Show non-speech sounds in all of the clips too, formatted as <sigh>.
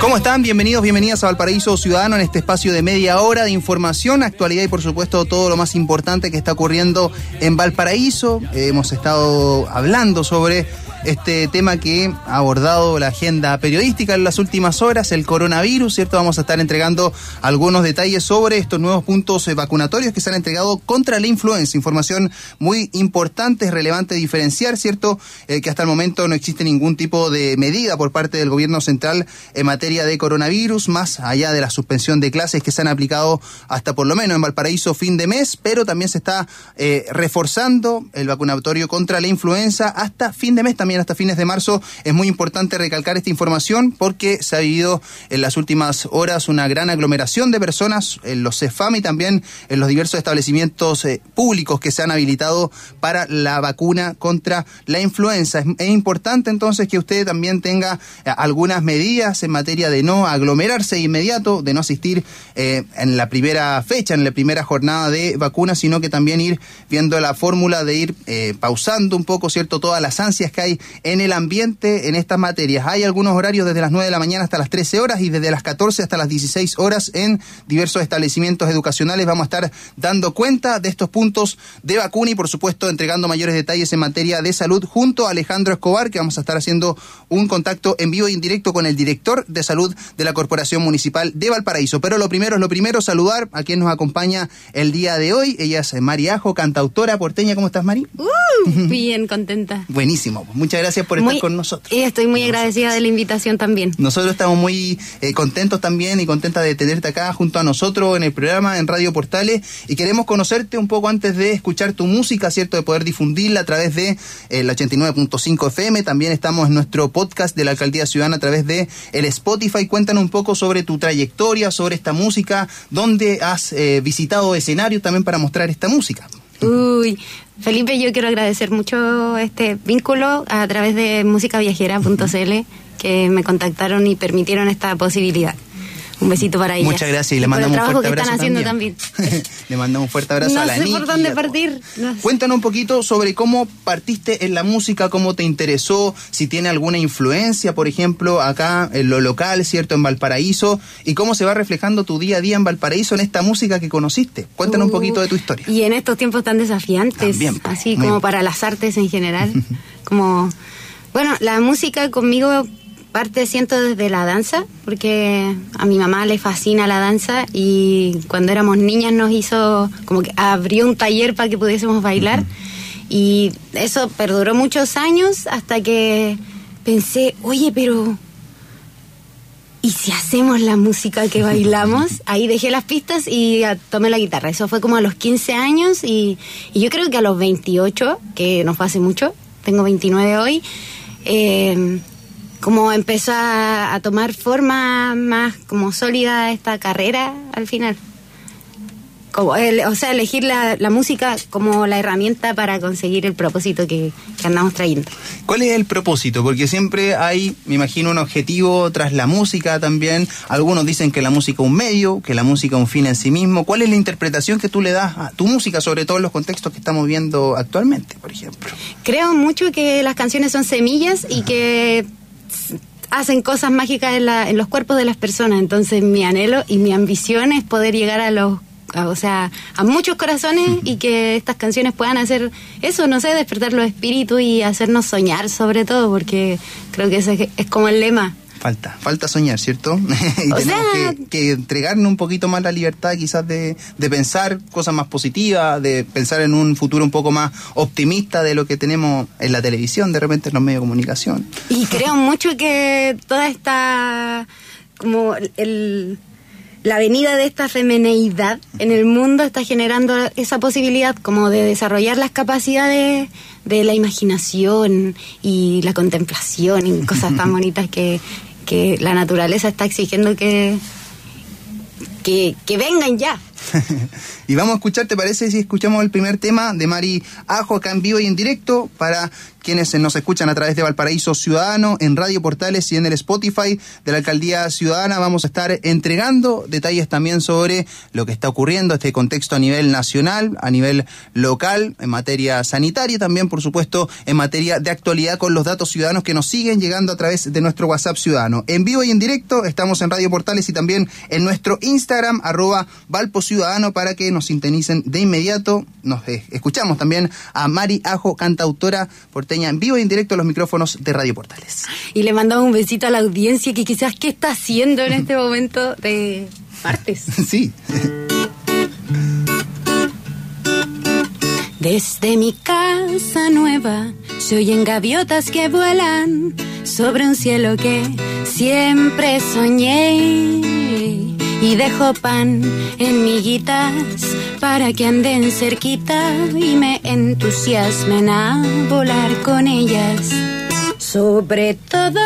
¿Cómo están? Bienvenidos, bienvenidas a Valparaíso Ciudadano en este espacio de media hora de información, actualidad y por supuesto todo lo más importante que está ocurriendo en Valparaíso. Hemos estado hablando sobre este tema que ha abordado la agenda periodística en las últimas horas, el coronavirus, ¿cierto? Vamos a estar entregando algunos detalles sobre estos nuevos puntos eh, vacunatorios que se han entregado contra la influenza. Información muy importante, es relevante diferenciar, ¿cierto? Eh, que hasta el momento no existe ningún tipo de medida por parte del gobierno central en materia de coronavirus, más allá de la suspensión de clases que se han aplicado hasta por lo menos en Valparaíso fin de mes, pero también se está eh, reforzando el vacunatorio contra la influenza hasta fin de mes también hasta fines de marzo. Es muy importante recalcar esta información porque se ha vivido en las últimas horas una gran aglomeración de personas en los CEFAM y también en los diversos establecimientos eh, públicos que se han habilitado para la vacuna contra la influenza. Es, importante entonces que usted también tenga eh, algunas medidas en materia de no aglomerarse inmediato, de no asistir eh, en la primera fecha, en la primera jornada de vacuna, sino que también ir viendo la fórmula de ir pausando un poco, ¿cierto? Todas las ansias que hay en el ambiente en estas materias. Hay algunos horarios desde las 9 de la mañana hasta las 13 horas y desde las 14 hasta las 16 horas en diversos establecimientos educacionales. Vamos a estar dando cuenta de estos puntos de vacuna y por supuesto entregando mayores detalles en materia de salud junto a Alejandro Escobar, que vamos a estar haciendo un contacto en vivo e indirecto con el director de salud de la Corporación Municipal de Valparaíso. Pero lo primero es lo primero, saludar a quien nos acompaña el día de hoy. Ella es Mariajo, cantautora porteña. ¿Cómo estás, Mari? Uh, bien, contenta. Buenísimo. Muchas gracias por estar con nosotros. Y estoy muy agradecida de la invitación también. Nosotros estamos muy eh, contentos también y contentas de tenerte acá junto a nosotros en el programa en Radio Portales y queremos conocerte un poco antes de escuchar tu música, ¿cierto? De poder difundirla a través de el 89.5 FM. También estamos en nuestro podcast de la Alcaldía Ciudadana a través de el Spotify. Cuéntanos un poco sobre tu trayectoria, sobre esta música, dónde has eh, visitado escenarios también para mostrar esta música. Uy, Felipe, yo quiero agradecer mucho este vínculo a través de musicaviajera.cl que me contactaron y permitieron esta posibilidad. Un besito para ellas. Muchas gracias y le mandamos un fuerte abrazo. haciendo también. <laughs> le mandamos un fuerte abrazo a la No sé por dónde partir. Cuéntanos un poquito sobre cómo partiste en la música, cómo te interesó, si tiene alguna influencia, por ejemplo, acá en lo local, ¿cierto? En Valparaíso, y cómo se va reflejando tu día a día en Valparaíso en esta música que conociste. Cuéntanos un uh, poquito de tu historia. Y en estos tiempos tan desafiantes, pues, así como para las artes en general, <laughs> como... Bueno, la música conmigo parte siento desde la danza, porque a mi mamá le fascina la danza y cuando éramos niñas nos hizo como que abrió un taller para que pudiésemos bailar y eso perduró muchos años hasta que pensé, oye, pero ¿y si hacemos la música que <laughs> bailamos? Ahí dejé las pistas y tomé la guitarra. Eso fue como a los 15 años y, y yo creo que a los 28, que no fue hace mucho, tengo 29 hoy, eh, como empezó a, tomar forma más como sólida esta carrera al final. Como o sea, elegir la, música como la herramienta para conseguir el propósito que, andamos trayendo. ¿Cuál es el propósito? Porque siempre hay, me imagino, un objetivo tras la música también. Algunos dicen que la música es un medio, que la música es un fin en sí mismo. ¿Cuál es la interpretación que tú le das a tu música, sobre todo en los contextos que estamos viendo actualmente, por ejemplo? Creo mucho que las canciones son semillas y que hacen cosas mágicas en, los cuerpos de las personas. Entonces mi anhelo y mi ambición es poder llegar a los o sea, a muchos corazones y que estas canciones puedan hacer eso, no sé, despertar los espíritus y hacernos soñar sobre todo, porque creo que ese es como el lema falta, falta soñar, ¿cierto? <laughs> y tenemos que, entregarnos un poquito más la libertad quizás de, pensar cosas más positivas, de pensar en un futuro un poco más optimista de lo que tenemos en la televisión, de repente en los medios de comunicación. Y creo mucho que toda esta, como el la venida de esta femineidad en el mundo está generando esa posibilidad como de desarrollar las capacidades de la imaginación y la contemplación y cosas tan <laughs> bonitas que, que la naturaleza está exigiendo que, que, vengan ya. <laughs> Y vamos a escuchar, ¿te parece si escuchamos el primer tema de Mari Ajo acá en vivo y en directo para quienes nos escuchan a través de Valparaíso Ciudadano, en Radio Portales y en el Spotify de la Alcaldía Ciudadana. Vamos a estar entregando detalles también sobre lo que está ocurriendo, este contexto a nivel nacional, a nivel local, en materia sanitaria, también, por supuesto, en materia de actualidad con los datos ciudadanos que nos siguen llegando a través de nuestro WhatsApp Ciudadano. En vivo y en directo, estamos en Radio Portales y también en nuestro Instagram, arroba Valpo Ciudadano, para que nos sintonicen de inmediato. Nos eh, escuchamos también a Mari Ajo, cantautora porteña en vivo y en directo a los micrófonos de Radio Portales. Y le mandamos un besito a la audiencia que quizás qué está haciendo en este <laughs> momento de martes. <laughs> sí. Desde mi casa nueva se oyen gaviotas que vuelan sobre un cielo que siempre soñé y dejo pan en miguitas para que anden cerquita y me entusiasmen a volar con ellas. Sobre todo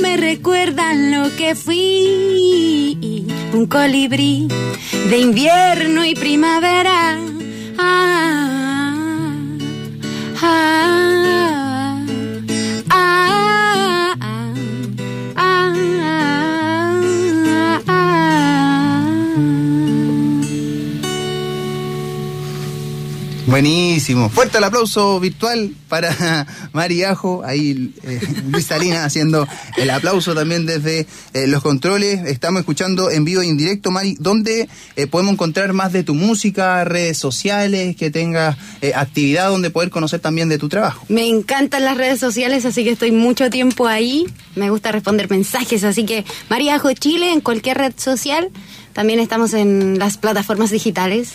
me recuerdan lo que fui, un colibrí de invierno y primavera. Ah, ah, Buenísimo. Fuerte el aplauso virtual para <laughs> Mari Ajo. Ahí eh, Luis Salina <laughs> haciendo el aplauso también desde eh, los controles. Estamos escuchando en vivo e indirecto, Mari. ¿Dónde eh, podemos encontrar más de tu música, redes sociales, que tengas actividad donde poder conocer también de tu trabajo? Me encantan las redes sociales, así que estoy mucho tiempo ahí. Me gusta responder mensajes, así que Mari Ajo Chile en cualquier red social. También estamos en las plataformas digitales.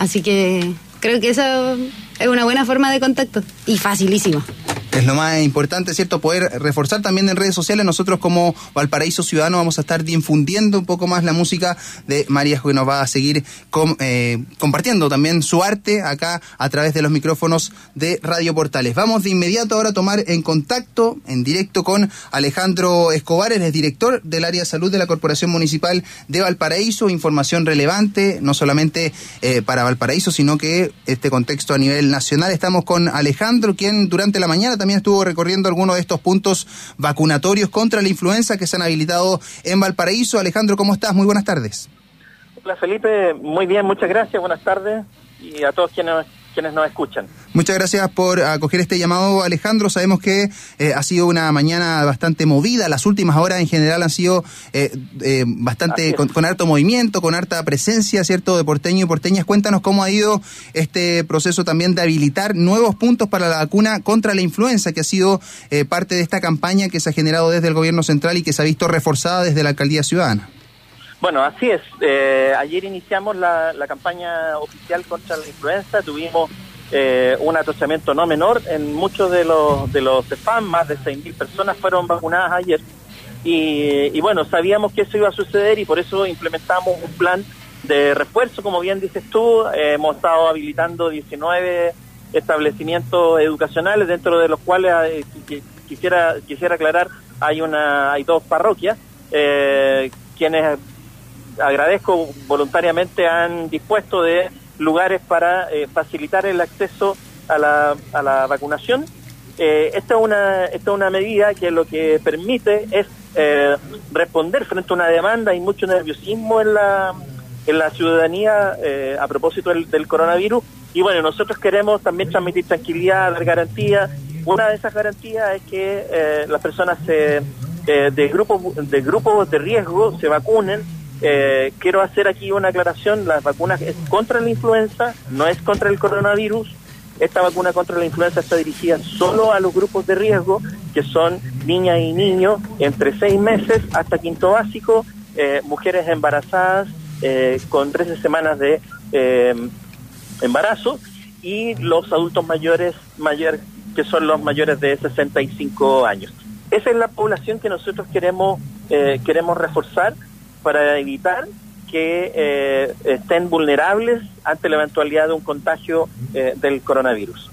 Así que creo que eso es una buena forma de contacto y facilísimo es lo más importante, ¿cierto? Poder reforzar también en redes sociales. Nosotros como Valparaíso Ciudadano vamos a estar difundiendo un poco más la música de María que nos va a seguir eh, compartiendo también su arte acá a través de los micrófonos de Radio Portales. Vamos de inmediato ahora a tomar en contacto, en directo con Alejandro Escobar, es director del área de salud de la Corporación Municipal de Valparaíso. Información relevante, no solamente eh, para Valparaíso, sino que este contexto a nivel nacional. Estamos con Alejandro, quien durante la mañana también estuvo recorriendo algunos de estos puntos vacunatorios contra la influenza que se han habilitado en Valparaíso. Alejandro, ¿cómo estás? Muy buenas tardes. Hola Felipe, muy bien, muchas gracias, buenas tardes y a todos quienes quienes nos escuchan. Muchas gracias por acoger este llamado, Alejandro. Sabemos que eh, ha sido una mañana bastante movida. Las últimas horas en general han sido eh, eh, bastante con, harto movimiento, con harta presencia, ¿cierto?, de porteño y porteñas. Cuéntanos cómo ha ido este proceso también de habilitar nuevos puntos para la vacuna contra la influenza, que ha sido parte de esta campaña que se ha generado desde el gobierno central y que se ha visto reforzada desde la alcaldía ciudadana. Bueno, así es. Eh, ayer iniciamos la, campaña oficial contra la influenza. Tuvimos eh, un atosamiento no menor en muchos de los de los FAM. Más de 6.000 personas fueron vacunadas ayer. Y, bueno, sabíamos que eso iba a suceder y por eso implementamos un plan de refuerzo, como bien dices tú. hemos estado habilitando 19 establecimientos educacionales, dentro de los cuales eh, quisiera quisiera aclarar hay una hay dos parroquias eh, quienes agradezco voluntariamente han dispuesto de lugares para eh, facilitar el acceso a la, a la vacunación. Eh, esta, es una, esta es una medida que lo que permite es eh, responder frente a una demanda y mucho nerviosismo en la, en la ciudadanía a propósito del, coronavirus. Y bueno, nosotros queremos también transmitir tranquilidad, dar garantía. Una de esas garantías es que las personas de, grupos, de grupos de riesgo se vacunen eh, quiero hacer aquí una aclaración, la vacuna es contra la influenza, no es contra el coronavirus. Esta vacuna contra la influenza está dirigida solo a los grupos de riesgo, que son niñas y niños entre seis meses hasta quinto básico, eh, mujeres embarazadas eh, con 13 semanas de embarazo y los adultos mayores, mayor, que son los mayores de 65 años. Esa es la población que nosotros queremos, queremos reforzar para evitar que eh, estén vulnerables ante la eventualidad de un contagio eh, del coronavirus.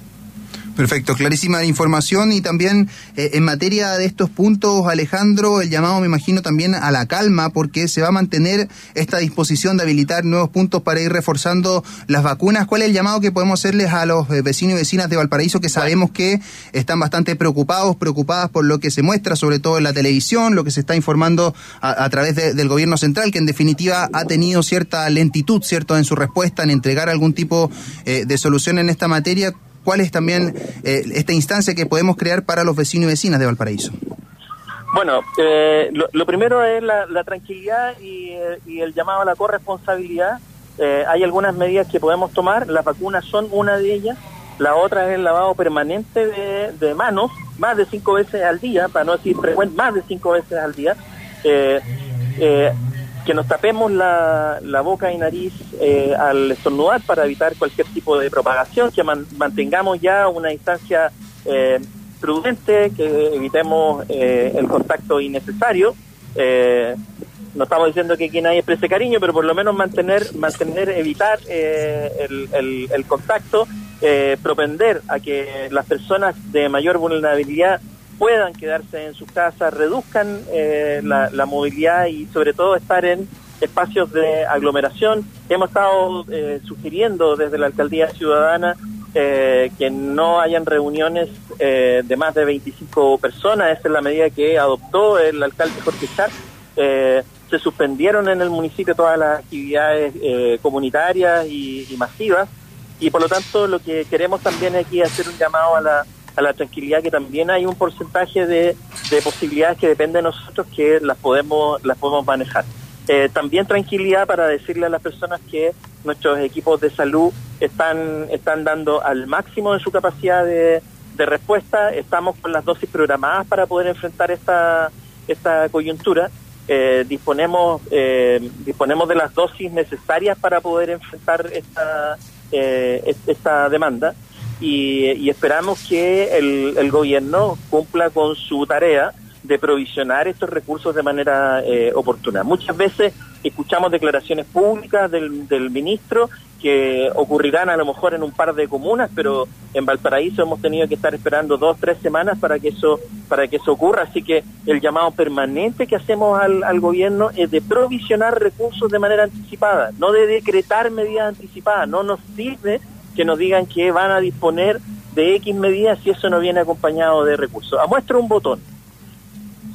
Perfecto, clarísima información y también eh, en materia de estos puntos, Alejandro, el llamado me imagino también a la calma porque se va a mantener esta disposición de habilitar nuevos puntos para ir reforzando las vacunas. ¿Cuál es el llamado que podemos hacerles a los eh, vecinos y vecinas de Valparaíso que sabemos que están bastante preocupados, preocupadas por lo que se muestra, sobre todo en la televisión, lo que se está informando a, través del gobierno central, que en definitiva ha tenido cierta lentitud, ¿cierto?, en su respuesta, en entregar algún tipo eh, de solución en esta materia cuál es también eh, esta instancia que podemos crear para los vecinos y vecinas de Valparaíso. Bueno, eh, lo, primero es la, tranquilidad y, el llamado a la corresponsabilidad. Eh, hay algunas medidas que podemos tomar, las vacunas son una de ellas, la otra es el lavado permanente de, manos, más de cinco veces al día, para no decir frecuente, más de cinco veces al día. Eh, que nos tapemos la, boca y nariz eh, al estornudar para evitar cualquier tipo de propagación, que mantengamos ya una distancia eh, prudente, que evitemos eh, el contacto innecesario. no estamos diciendo que aquí nadie exprese cariño, pero por lo menos mantener, mantener evitar el, el, contacto, propender a que las personas de mayor vulnerabilidad puedan quedarse en sus casas, reduzcan eh, la, movilidad y sobre todo estar en espacios de aglomeración. Hemos estado eh, sugiriendo desde la Alcaldía Ciudadana eh, que no hayan reuniones de más de 25 personas. Esa es la medida que adoptó el alcalde Jorge Char. se suspendieron en el municipio todas las actividades comunitarias y, y masivas y por lo tanto lo que queremos también aquí hacer un llamado a la a la tranquilidad que también hay un porcentaje de, posibilidades que depende de nosotros que las podemos las podemos manejar. Eh, también tranquilidad para decirle a las personas que nuestros equipos de salud están están dando al máximo de su capacidad de, respuesta. Estamos con las dosis programadas para poder enfrentar esta esta coyuntura. Eh, disponemos eh, disponemos de las dosis necesarias para poder enfrentar esta esta demanda y, esperamos que el, el, gobierno cumpla con su tarea de provisionar estos recursos de manera eh, oportuna. Muchas veces escuchamos declaraciones públicas del, del, ministro que ocurrirán a lo mejor en un par de comunas, pero en Valparaíso hemos tenido que estar esperando dos, tres semanas para que eso, para que eso ocurra. Así que el llamado permanente que hacemos al, al gobierno es de provisionar recursos de manera anticipada, no de decretar medidas anticipadas. No nos sirve que nos digan que van a disponer de X medidas si eso no viene acompañado de recursos. A muestra un botón.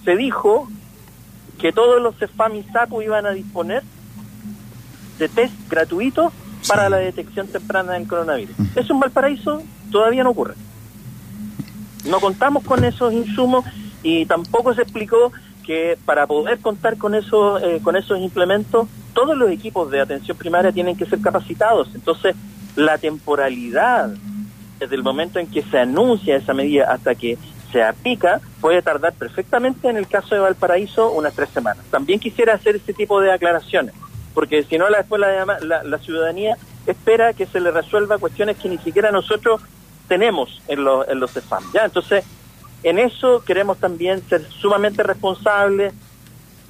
Se dijo que todos los CEFAM y iban a disponer de test gratuitos para la detección temprana del coronavirus. Eso en Valparaíso todavía no ocurre. No contamos con esos insumos y tampoco se explicó que para poder contar con esos, eh, con esos implementos, todos los equipos de atención primaria tienen que ser capacitados. Entonces, la temporalidad desde el momento en que se anuncia esa medida hasta que se aplica puede tardar perfectamente en el caso de Valparaíso unas tres semanas. También quisiera hacer ese tipo de aclaraciones, porque si no la, después la, la, ciudadanía espera que se le resuelva cuestiones que ni siquiera nosotros tenemos en, los en los CEFAM. ¿ya? Entonces, en eso queremos también ser sumamente responsables,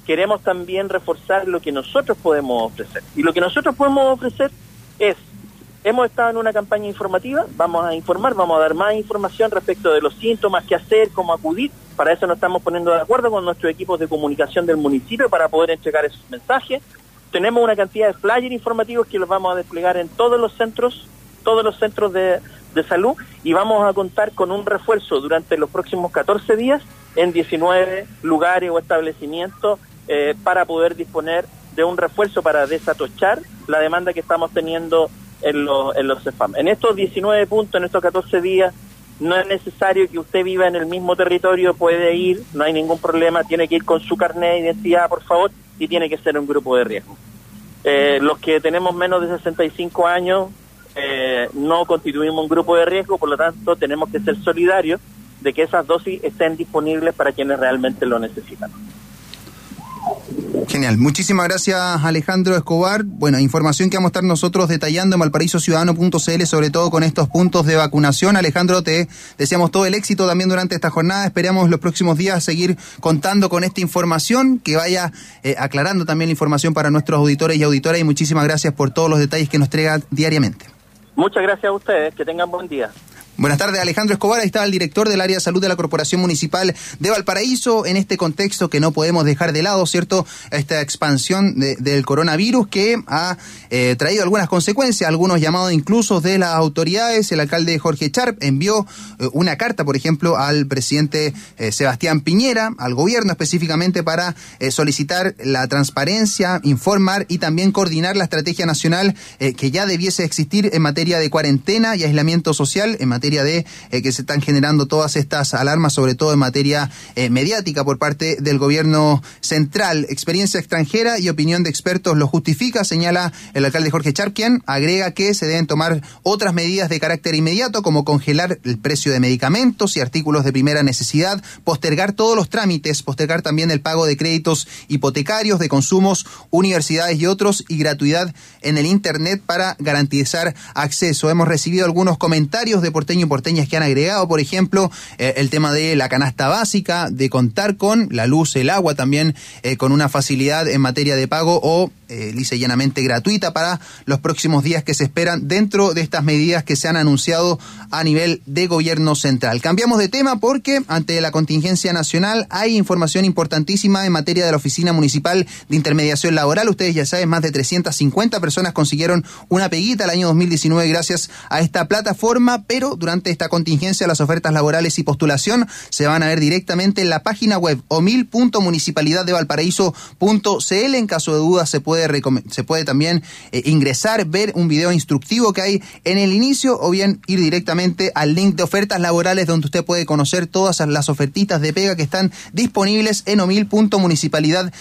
queremos también reforzar lo que nosotros podemos ofrecer. Y lo que nosotros podemos ofrecer es Hemos estado en una campaña informativa, vamos a informar, vamos a dar más información respecto de los síntomas, qué hacer, cómo acudir. Para eso nos estamos poniendo de acuerdo con nuestros equipos de comunicación del municipio para poder entregar esos mensajes. Tenemos una cantidad de flyers informativos que los vamos a desplegar en todos los centros, todos los centros de, salud y vamos a contar con un refuerzo durante los próximos 14 días en 19 lugares o establecimientos eh, para poder disponer de un refuerzo para desatochar la demanda que estamos teniendo en, los en los CEFAM. En estos 19 puntos, en estos 14 días, no es necesario que usted viva en el mismo territorio, puede ir, no hay ningún problema, tiene que ir con su carnet de identidad, por favor, y tiene que ser un grupo de riesgo. Eh, los que tenemos menos de 65 años eh, no constituimos un grupo de riesgo, por lo tanto tenemos que ser solidarios de que esas dosis estén disponibles para quienes realmente lo necesitan. Genial. Muchísimas gracias, Alejandro Escobar. Bueno, información que vamos a estar nosotros detallando en valparaísociudadano.cl, sobre todo con estos puntos de vacunación. Alejandro, te deseamos todo el éxito también durante esta jornada. Esperamos los próximos días seguir contando con esta información, que vaya eh, aclarando también la información para nuestros auditores y auditoras. Y muchísimas gracias por todos los detalles que nos entrega diariamente. Muchas gracias a ustedes. Que tengan buen día. Buenas tardes, Alejandro Escobar. Ahí está el director del área de salud de la Corporación Municipal de Valparaíso en este contexto que no podemos dejar de lado, ¿cierto? Esta expansión del coronavirus que ha eh, traído algunas consecuencias, algunos llamados incluso de las autoridades. El alcalde Jorge Charp envió eh, una carta, por ejemplo, al presidente eh, Sebastián Piñera, al gobierno específicamente, para solicitar la transparencia, informar y también coordinar la estrategia nacional que ya debiese existir en materia de cuarentena y aislamiento social, en materia materia de eh, que se están generando todas estas alarmas, sobre todo en materia eh, mediática por parte del gobierno central. Experiencia extranjera y opinión de expertos lo justifica, señala el alcalde Jorge Charquien. Agrega que se deben tomar otras medidas de carácter inmediato, como congelar el precio de medicamentos y artículos de primera necesidad, postergar todos los trámites, postergar también el pago de créditos hipotecarios, de consumos, universidades y otros, y gratuidad en el Internet para garantizar acceso. Hemos recibido algunos comentarios de porteñas que han agregado, por ejemplo, eh, el tema de la canasta básica, de contar con la luz, el agua también, eh, con una facilidad en materia de pago o eh, lisa llanamente gratuita para los próximos días que se esperan dentro de estas medidas que se han anunciado a nivel de gobierno central. Cambiamos de tema porque ante la contingencia nacional hay información importantísima en materia de la Oficina Municipal de Intermediación Laboral. Ustedes ya saben, más de 350 personas consiguieron una peguita el año 2019 gracias a esta plataforma, pero durante esta contingencia las ofertas laborales y postulación se van a ver directamente en la página web omil.municipalidaddevalparaíso.cl. En caso de dudas se puede se puede también eh, ingresar, ver un video instructivo que hay en el inicio o bien ir directamente al link de ofertas laborales donde usted puede conocer todas las ofertitas de pega que están disponibles en omil.municipalidad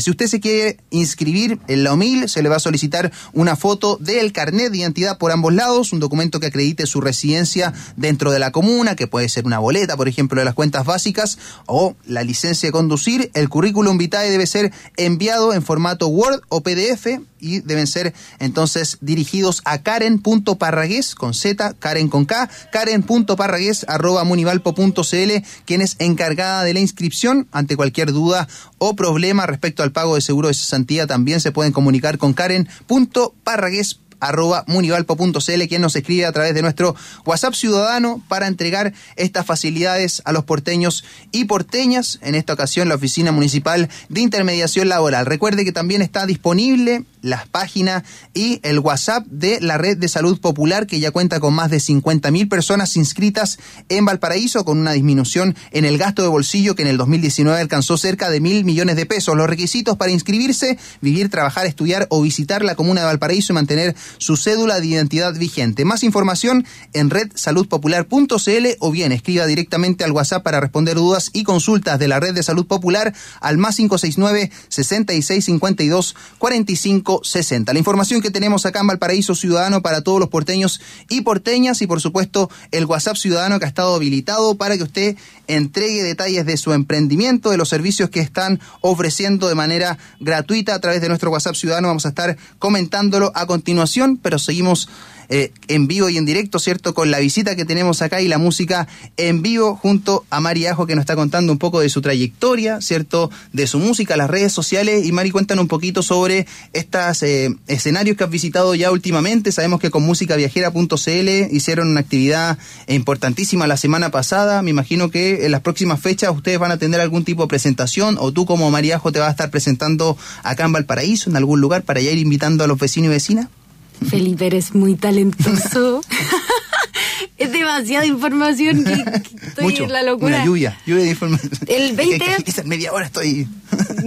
Si usted se quiere inscribir en la OMIL, se le va a solicitar una foto del carnet de identidad por ambos lados, un documento que acredite su residencia dentro de la comuna, que puede ser una boleta, por ejemplo, de las cuentas básicas o la licencia de conducir. El currículum vitae debe ser enviado en formato Word o PDF y deben ser entonces dirigidos a karen.parragués con Z, Karen con K, karen.parragués arroba munivalpo.cl, quien es encargada de la inscripción. Ante cualquier duda o problema respecto al pago de seguro de cesantía, también se pueden comunicar con karen.parragués arroba munivalpo.cl, quien nos escribe a través de nuestro WhatsApp ciudadano para entregar estas facilidades a los porteños y porteñas. En esta ocasión, la Oficina Municipal de Intermediación Laboral. Recuerde que también está disponible las páginas y el WhatsApp de la Red de Salud Popular, que ya cuenta con más de 50.000 personas inscritas en Valparaíso, con una disminución en el gasto de bolsillo que en el 2019 alcanzó cerca de mil millones de pesos. Los requisitos para inscribirse, vivir, trabajar, estudiar o visitar la comuna de Valparaíso y mantener su cédula de identidad vigente. Más información en redsaludpopular.cl o bien escriba directamente al WhatsApp para responder dudas y consultas de la Red de Salud Popular al más 569 6652 45 60. La información que tenemos acá en Valparaíso Ciudadano para todos los porteños y porteñas y por supuesto el WhatsApp Ciudadano que ha estado habilitado para que usted entregue detalles de su emprendimiento, de los servicios que están ofreciendo de manera gratuita a través de nuestro WhatsApp Ciudadano. Vamos a estar comentándolo a continuación, pero seguimos eh, en vivo y en directo, ¿cierto? Con la visita que tenemos acá y la música en vivo junto a Mari Ajo que nos está contando un poco de su trayectoria, ¿cierto? De su música, las redes sociales. Y Mari, cuéntanos un poquito sobre estos eh, escenarios que has visitado ya últimamente. Sabemos que con musicaviajera.cl hicieron una actividad importantísima la semana pasada. Me imagino que en las próximas fechas ustedes van a tener algún tipo de presentación o tú como Ajo te vas a estar presentando acá en Valparaíso, en algún lugar, para ya ir invitando a los vecinos y vecinas. Felipe, eres muy talentoso. <laughs> es demasiada información que, estoy en la locura. Una lluvia, lluvia de información. El 20... media hora estoy...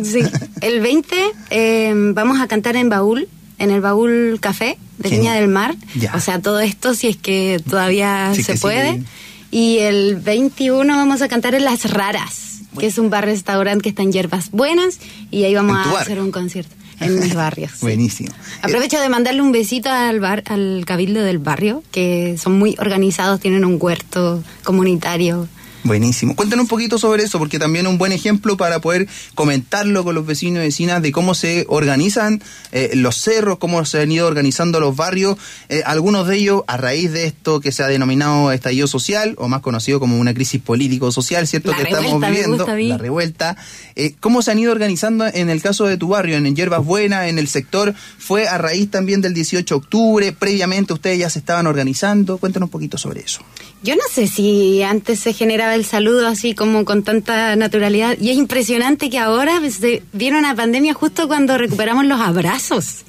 sí, <laughs> el 20 eh, vamos a cantar en Baúl, en el Baúl Café de Viña del Mar. O sea, todo esto si es que todavía se puede. Y el 21 vamos a cantar en Las Raras, que es un bar-restaurante que está en Hierbas Buenas, y ahí vamos a hacer un concierto en mis <laughs> barrios. Buenísimo. Aprovecho de mandarle un besito al bar, al cabildo del barrio, que son muy organizados, tienen un huerto comunitario Buenísimo. Cuéntanos un poquito sobre eso, porque también un buen ejemplo para poder comentarlo con los vecinos y vecinas de cómo se organizan eh, los cerros, cómo se han ido organizando los barrios, eh, algunos de ellos a raíz de esto que se ha denominado estallido social, o más conocido como una crisis político-social, ¿cierto? que estamos viviendo, la revuelta. Eh, ¿Cómo se han ido organizando en el caso de tu barrio, en Hierbas Buenas, en el sector? ¿Fue a raíz también del 18 de octubre? ¿Previamente ustedes ya se estaban organizando? Cuéntanos un poquito sobre eso. Yo no sé si antes se generaba el saludo así como con tanta naturalidad y es impresionante que ahora pues, viene una pandemia justo cuando recuperamos los abrazos.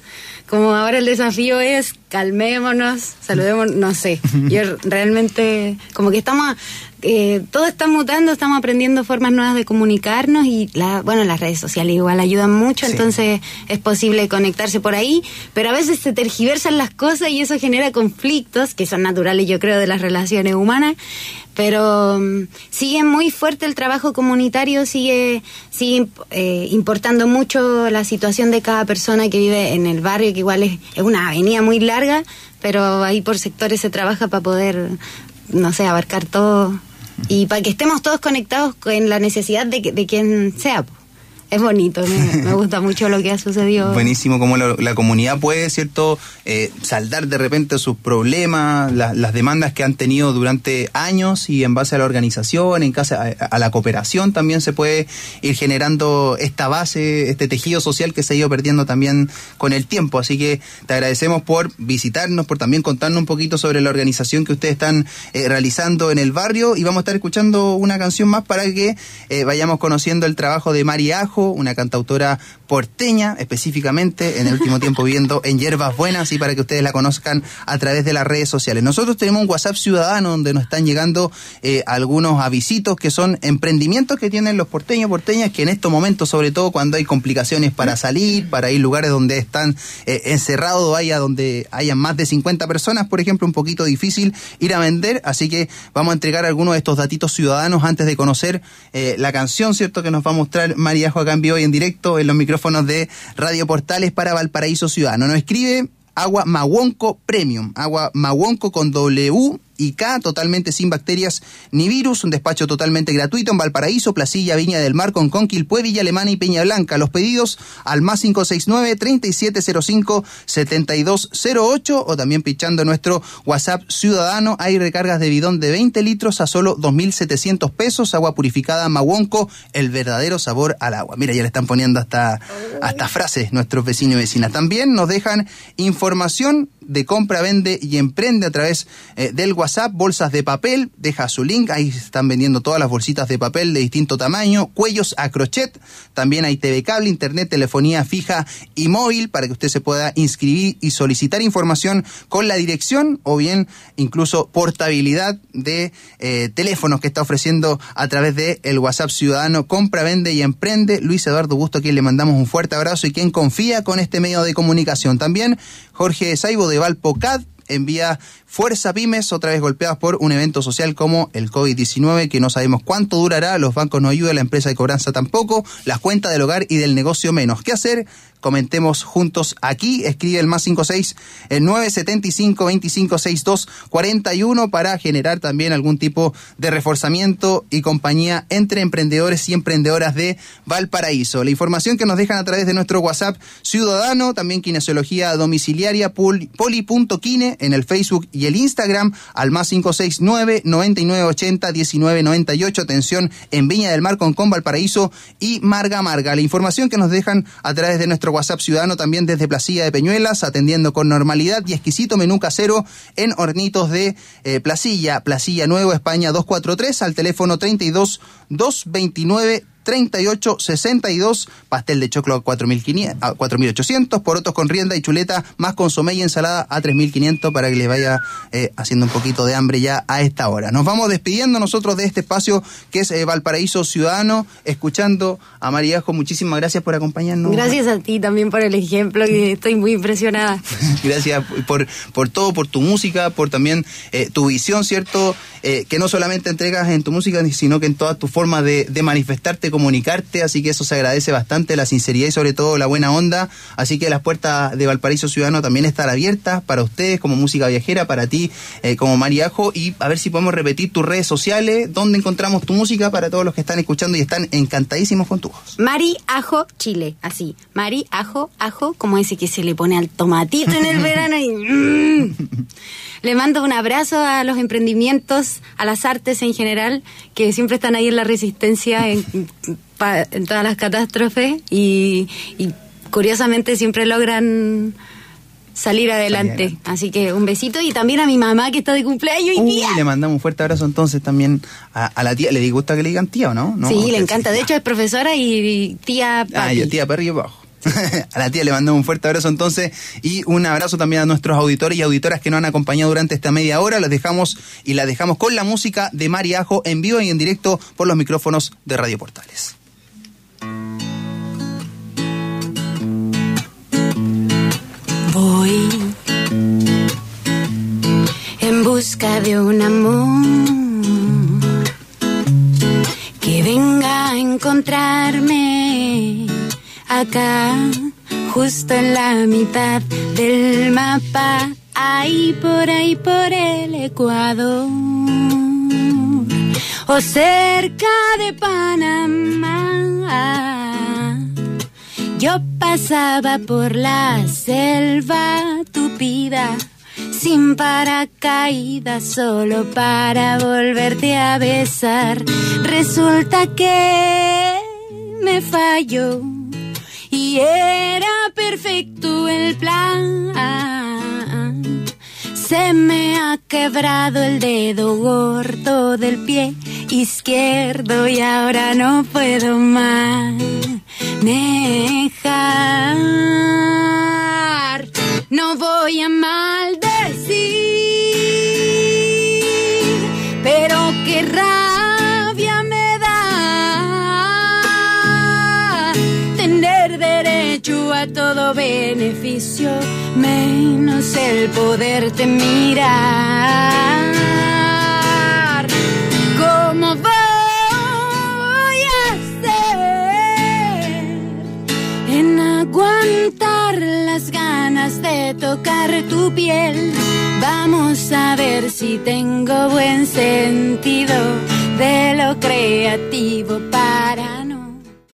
Como ahora el desafío es calmémonos, saludemos, no sé. <laughs> Yo realmente, como que estamos, eh, todo está mutando, estamos aprendiendo formas nuevas de comunicarnos y, la, bueno, las redes sociales igual ayudan mucho, entonces es posible conectarse por ahí, pero a veces se tergiversan las cosas y eso genera conflictos que son naturales, yo creo, de las relaciones humanas pero mm, sigue muy fuerte el trabajo comunitario, sigue, sigue eh, importando mucho la situación de cada persona que vive en el barrio, que igual es, es una avenida muy larga pero ahí por sectores se trabaja para poder, no sé, abarcar todo y para que estemos todos conectados con la necesidad de, de quien sea es bonito, me, gusta mucho lo que ha sucedido. Buenísimo, como la, comunidad puede, ¿cierto?, eh, saldar de repente sus problemas, las demandas que han tenido durante años y en base a la organización, en casa, a, la cooperación también se puede ir generando esta base, este tejido social que se ha ido perdiendo también con el tiempo. Así que te agradecemos por visitarnos, por también contarnos un poquito sobre la organización que ustedes están eh, realizando en el barrio y vamos a estar escuchando una canción más para que eh, vayamos conociendo el trabajo de María Una cantautora porteña específicamente, en el último tiempo viviendo en Hierbas Buenas y para que ustedes la conozcan a través de las redes sociales. Nosotros tenemos un WhatsApp ciudadano donde nos están llegando eh, algunos avisitos que son emprendimientos que tienen los porteños, porteñas, que en estos momentos, sobre todo cuando hay complicaciones para salir, para ir lugares donde están eh, encerrados, haya donde haya más de 50 personas, por ejemplo, un poquito difícil ir a vender, así que vamos a entregar algunos de estos datitos ciudadanos antes de conocer eh, la canción, ¿cierto? Que nos va a mostrar María Joaquín cambio hoy en directo en los micrófonos de Radio Portales para Valparaíso Ciudadano. Nos escribe agua Mawonco Premium, agua Mawonco con W y K, totalmente sin bacterias ni virus, un despacho totalmente gratuito en Valparaíso, Placilla, Viña del Mar, con Conquilpue, Villa Alemana y Peña Blanca. Los pedidos al más 569-3705-7208 o también pichando nuestro WhatsApp ciudadano. Hay recargas de bidón de 20 litros a solo 2.700 pesos. Agua purificada Mahuonco, el verdadero sabor al agua. Mira, ya le están poniendo hasta, hasta frases nuestros vecinos y vecinas. También nos dejan información de compra, vende y emprende a través eh, del WhatsApp, bolsas de papel, deja su link, ahí están vendiendo todas las bolsitas de papel de distinto tamaño, cuellos a crochet, también hay TV cable, internet, telefonía fija y móvil para que usted se pueda inscribir y solicitar información con la dirección o bien incluso portabilidad de eh, teléfonos que está ofreciendo a través de el WhatsApp Ciudadano Compra, Vende y Emprende. Luis Eduardo Busto, a quien le mandamos un fuerte abrazo y quien confía con este medio de comunicación. También Jorge Saibo de Valpocad envía Fuerza Pymes, otra vez golpeadas por un evento social como el COVID-19, que no sabemos cuánto durará, los bancos no ayudan, la empresa de cobranza tampoco, las cuentas del hogar y del negocio menos. ¿Qué hacer? Comentemos juntos aquí. Escribe el más 56 el 975 2562 41 para generar también algún tipo de reforzamiento y compañía entre emprendedores y emprendedoras de Valparaíso. La información que nos dejan a través de nuestro WhatsApp ciudadano, también kinesiología domiciliaria poli.kine en el Facebook y el Instagram al más 569 9980 1998. Atención en Viña del Mar con, con Valparaíso y Marga Marga. La información que nos dejan a través de nuestro WhatsApp ciudadano también desde Placilla de Peñuelas, atendiendo con normalidad y exquisito menú casero en Hornitos de eh, Placilla, Placilla Nuevo, España 243, al teléfono 32 229 3862, pastel de choclo a 4800, porotos con rienda y chuleta, más consomé y ensalada a 3500 para que les vaya eh, haciendo un poquito de hambre ya a esta hora. Nos vamos despidiendo nosotros de este espacio que es eh, Valparaíso Ciudadano, escuchando a Mariajo. Muchísimas gracias por acompañarnos. Gracias a ti también por el ejemplo, que estoy muy impresionada. <laughs> gracias por, por todo, por tu música, por también eh, tu visión, ¿cierto? que no solamente entregas en tu música, sino que en todas tus formas de, de manifestarte de comunicarte, así que eso se agradece bastante, la sinceridad y sobre todo la buena onda. Así que las puertas de Valparaíso Ciudadano también están abiertas para ustedes como música viajera, para ti eh, como Mariajo y a ver si podemos repetir tus redes sociales, dónde encontramos tu música para todos los que están escuchando y están encantadísimos con tu voz. Mari Ajo Chile, así. Mari Ajo, Ajo, como ese que se le pone al tomatito en el <laughs> verano y... Le mando un abrazo a los emprendimientos, a las artes en general, que siempre están ahí en la resistencia en, todas las catástrofes y, curiosamente siempre logran salir adelante. Así que un besito y también a mi mamá que está de cumpleaños hoy día. le mandamos un fuerte abrazo entonces también a, la tía. ¿Le gusta que le digan tía o no? sí, le encanta. De hecho es profesora y tía Ah, yo tía Perry abajo. <laughs> a la tía le mandamos un fuerte abrazo entonces y un abrazo también a nuestros auditores y auditoras que nos han acompañado durante esta media hora. Los dejamos y la dejamos con la música de Mariajo en vivo y en directo por los micrófonos de Radio Portales. Voy en busca de un amor que venga a encontrarme acá, justo en la mitad del mapa, ahí por ahí por el Ecuador, o cerca de Panamá. Yo pasaba por la selva tupida, sin paracaídas, solo para volverte a besar. Resulta que me falló y era perfecto el plan. Se me ha quebrado el dedo gordo del pie izquierdo y ahora no puedo más manejar. No voy a maldecir, beneficio, menos el poderte mirar. ¿Cómo voy a hacer en aguantar las ganas de tocar tu piel? Vamos a ver si tengo buen sentido de lo creativo para